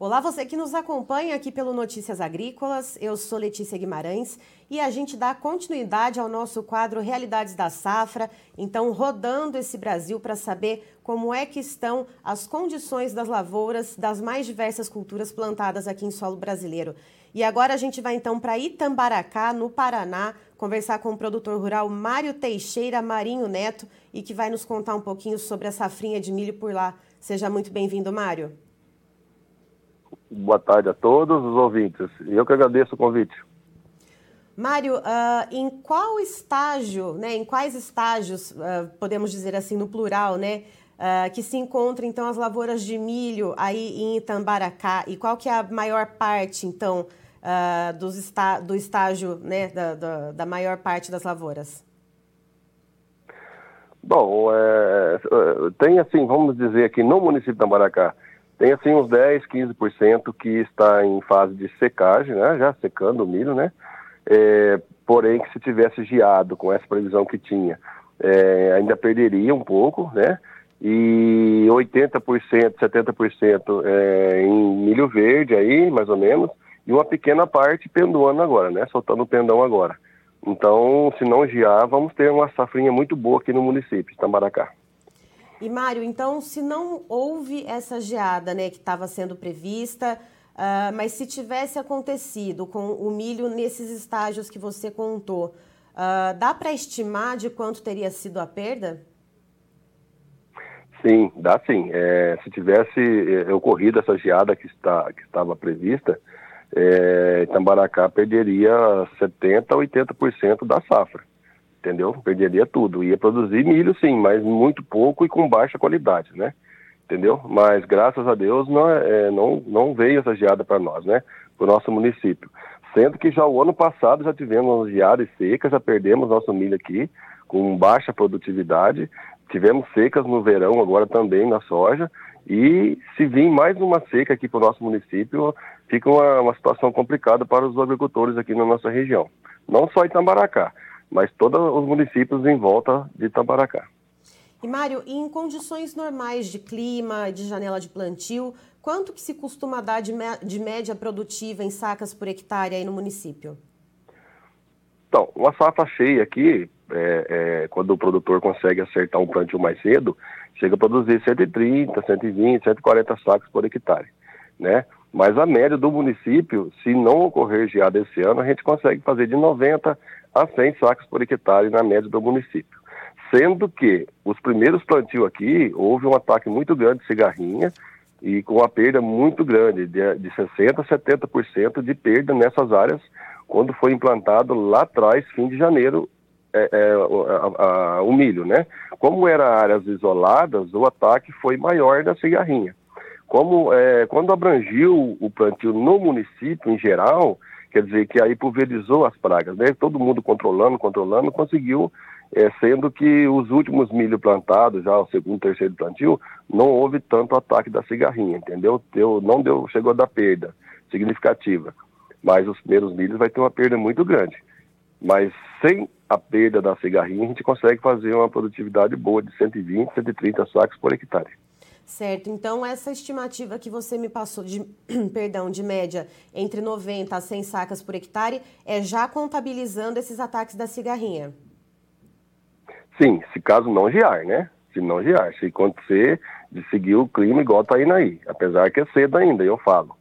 Olá, você que nos acompanha aqui pelo Notícias Agrícolas. Eu sou Letícia Guimarães e a gente dá continuidade ao nosso quadro Realidades da Safra. Então, rodando esse Brasil para saber como é que estão as condições das lavouras das mais diversas culturas plantadas aqui em solo brasileiro. E agora a gente vai então para Itambaracá, no Paraná, conversar com o produtor rural Mário Teixeira Marinho Neto e que vai nos contar um pouquinho sobre a safrinha de milho por lá. Seja muito bem-vindo, Mário. Boa tarde a todos os ouvintes. Eu que agradeço o convite. Mário, uh, em qual estágio, né, em quais estágios, uh, podemos dizer assim no plural, né, uh, que se encontram então as lavouras de milho aí em Itambaracá e qual que é a maior parte então dos está, do estágio, né, da, da, da, maior parte das lavouras? Bom, é, tem assim, vamos dizer aqui no município de Itambaracá, tem assim uns 10, 15% que está em fase de secagem, né? Já secando o milho, né? É, porém, que se tivesse geado com essa previsão que tinha, é, ainda perderia um pouco, né? E 80%, 70% é, em milho verde aí, mais ou menos, e uma pequena parte pendoando agora, né? Soltando o pendão agora. Então, se não gear, vamos ter uma safrinha muito boa aqui no município de Tambaracá. E Mário, então, se não houve essa geada, né, que estava sendo prevista, uh, mas se tivesse acontecido com o milho nesses estágios que você contou, uh, dá para estimar de quanto teria sido a perda? Sim, dá sim. É, se tivesse é, ocorrido essa geada que, está, que estava prevista, é, Itambaracá perderia 70% a 80% da safra entendeu? Perderia tudo. Ia produzir milho, sim, mas muito pouco e com baixa qualidade, né? Entendeu? Mas graças a Deus não, é, não, não veio essa geada para nós, né? Para o nosso município. Sendo que já o ano passado já tivemos geadas secas, já perdemos nosso milho aqui, com baixa produtividade. Tivemos secas no verão, agora também na soja. E se vir mais uma seca aqui para o nosso município, fica uma, uma situação complicada para os agricultores aqui na nossa região. Não só Itambaracá, mas todos os municípios em volta de Itabaracá. E Mário, em condições normais de clima, de janela de plantio, quanto que se costuma dar de, de média produtiva em sacas por hectare aí no município? Então, uma safra cheia aqui, é, é, quando o produtor consegue acertar um plantio mais cedo, chega a produzir 130, 120, 140 sacas por hectare, né? Mas a média do município, se não ocorrer geada esse ano, a gente consegue fazer de 90 a 100 sacos por hectare na média do município. Sendo que os primeiros plantios aqui, houve um ataque muito grande de cigarrinha e com uma perda muito grande, de, de 60% a 70% de perda nessas áreas, quando foi implantado lá atrás, fim de janeiro, é, é, a, a, o milho, né? Como eram áreas isoladas, o ataque foi maior da cigarrinha. Como é, quando abrangiu o plantio no município em geral, quer dizer que aí pulverizou as pragas, né? Todo mundo controlando, controlando, conseguiu, é, sendo que os últimos milho plantados, já o segundo, terceiro plantio, não houve tanto ataque da cigarrinha, entendeu? Deu, não deu, chegou a dar perda significativa, mas os primeiros milhos vai ter uma perda muito grande. Mas sem a perda da cigarrinha, a gente consegue fazer uma produtividade boa de 120, 130 sacos por hectare. Certo, então essa estimativa que você me passou de, perdão, de média entre 90 a 100 sacas por hectare é já contabilizando esses ataques da cigarrinha? Sim, se caso não gear, né? Se não gear, se acontecer de seguir o clima igual tá indo aí, apesar que é cedo ainda, eu falo,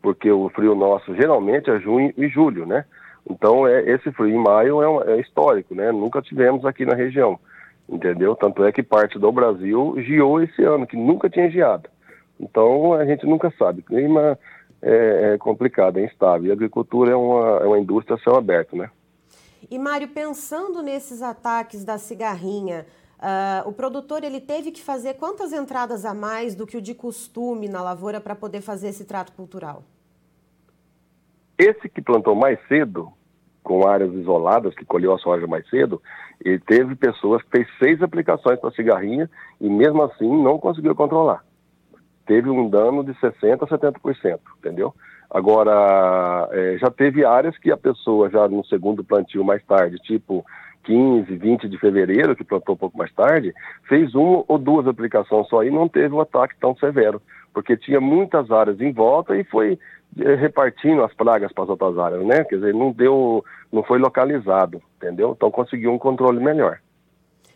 porque o frio nosso geralmente é junho e julho, né? Então é, esse frio em maio é, é histórico, né? Nunca tivemos aqui na região entendeu? Tanto é que parte do Brasil geou esse ano, que nunca tinha geado. Então a gente nunca sabe. O clima é, é complicado, é instável. E a agricultura é uma, é uma indústria a céu aberto, né? E Mário, pensando nesses ataques da cigarrinha, uh, o produtor ele teve que fazer quantas entradas a mais do que o de costume na lavoura para poder fazer esse trato cultural? Esse que plantou mais cedo, com áreas isoladas, que colheu a soja mais cedo, e teve pessoas que fez seis aplicações para cigarrinha e mesmo assim não conseguiu controlar. Teve um dano de 60% a 70%, entendeu? Agora, é, já teve áreas que a pessoa, já no segundo plantio mais tarde, tipo 15, 20 de fevereiro, que plantou um pouco mais tarde, fez uma ou duas aplicações só e não teve um ataque tão severo, porque tinha muitas áreas em volta e foi repartindo as pragas para as outras áreas, né? Quer dizer, não deu, não foi localizado, entendeu? Então conseguiu um controle melhor.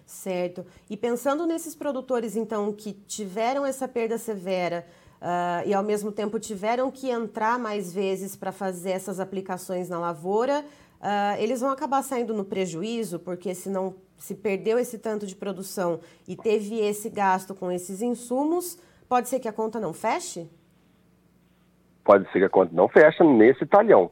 Certo. E pensando nesses produtores, então, que tiveram essa perda severa uh, e ao mesmo tempo tiveram que entrar mais vezes para fazer essas aplicações na lavoura, uh, eles vão acabar saindo no prejuízo, porque se não se perdeu esse tanto de produção e teve esse gasto com esses insumos, pode ser que a conta não feche? Pode ser que a conta não feche nesse talhão.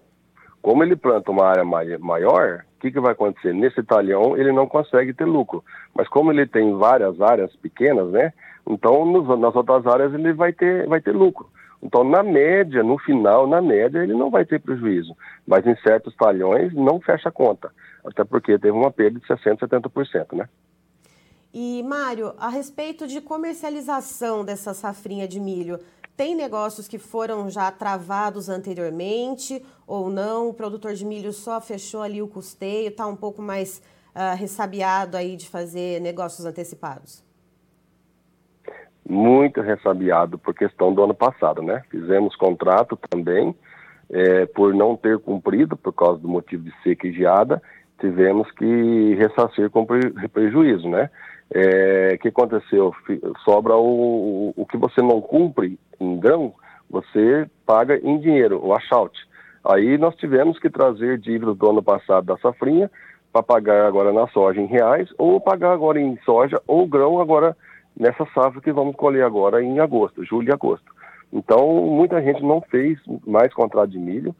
Como ele planta uma área maior, o que, que vai acontecer? Nesse talhão ele não consegue ter lucro. Mas como ele tem várias áreas pequenas, né? Então nos, nas outras áreas ele vai ter, vai ter lucro. Então, na média, no final, na média, ele não vai ter prejuízo. Mas em certos talhões não fecha a conta. Até porque teve uma perda de 60%, 70%, né? E, Mário, a respeito de comercialização dessa safrinha de milho, tem negócios que foram já travados anteriormente ou não? O produtor de milho só fechou ali o custeio, está um pouco mais uh, ressabiado aí de fazer negócios antecipados? muito ressabiado por questão do ano passado, né? Fizemos contrato também, é, por não ter cumprido, por causa do motivo de seca e geada, tivemos que ressarcir com prejuízo, né? É, que aconteceu? Sobra o, o que você não cumpre em grão, você paga em dinheiro, o achaute. Aí nós tivemos que trazer dívidas do ano passado da safrinha para pagar agora na soja em reais, ou pagar agora em soja ou grão agora nessa safra que vamos colher agora em agosto, julho e agosto. Então, muita gente não fez mais contrato de milho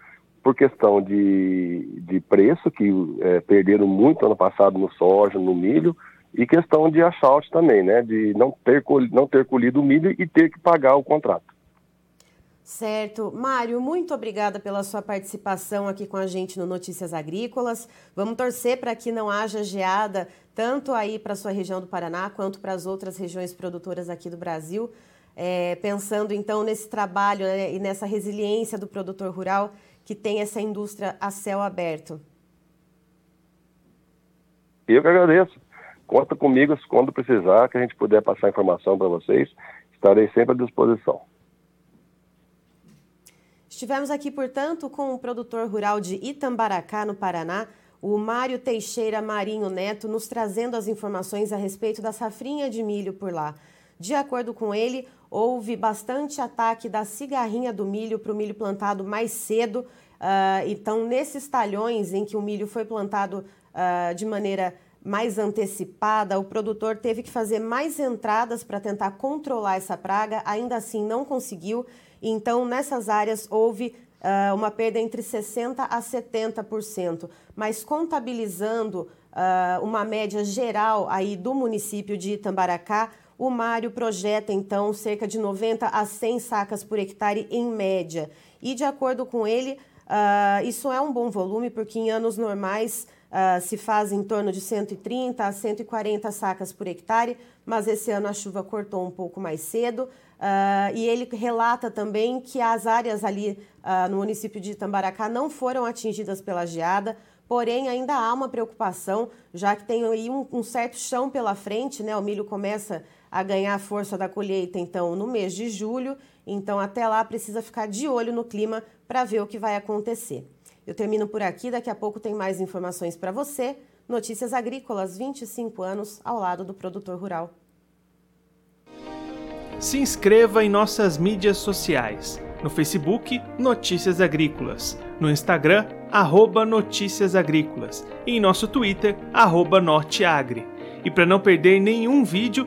por questão de, de preço, que é, perderam muito ano passado no soja, no milho, e questão de achalte também, né? De não ter, não ter colhido o milho e ter que pagar o contrato. Certo. Mário, muito obrigada pela sua participação aqui com a gente no Notícias Agrícolas. Vamos torcer para que não haja geada, tanto aí para a sua região do Paraná, quanto para as outras regiões produtoras aqui do Brasil. É, pensando então nesse trabalho né, e nessa resiliência do produtor rural que tem essa indústria a céu aberto. Eu que agradeço. Conta comigo quando precisar, que a gente puder passar informação para vocês. Estarei sempre à disposição. Estivemos aqui, portanto, com o produtor rural de Itambaracá, no Paraná, o Mário Teixeira Marinho Neto, nos trazendo as informações a respeito da safrinha de milho por lá. De acordo com ele, houve bastante ataque da cigarrinha do milho para o milho plantado mais cedo. Uh, então, nesses talhões em que o milho foi plantado uh, de maneira mais antecipada, o produtor teve que fazer mais entradas para tentar controlar essa praga, ainda assim não conseguiu então, nessas áreas houve uh, uma perda entre 60% a 70%, mas contabilizando uma média geral aí do município de Itambaracá, o Mário projeta então cerca de 90 a 100 sacas por hectare em média. E de acordo com ele, uh, isso é um bom volume, porque em anos normais uh, se faz em torno de 130 a 140 sacas por hectare, mas esse ano a chuva cortou um pouco mais cedo. Uh, e ele relata também que as áreas ali no município de Itambaracá não foram atingidas pela geada, porém ainda há uma preocupação, já que tem aí um, um, certo chão pela frente, né? O milho começa a ganhar força da colheita, então, no mês de julho, então até lá precisa ficar de olho no clima para ver o que vai acontecer. Eu termino por aqui, daqui a pouco tem mais informações para você. Notícias Agrícolas, 25 anos ao lado do produtor rural se inscreva em nossas mídias sociais. No Facebook, Notícias Agrícolas. No Instagram, arroba Notícias Agrícolas. E em nosso Twitter, arroba Norteagri. E para não perder nenhum vídeo,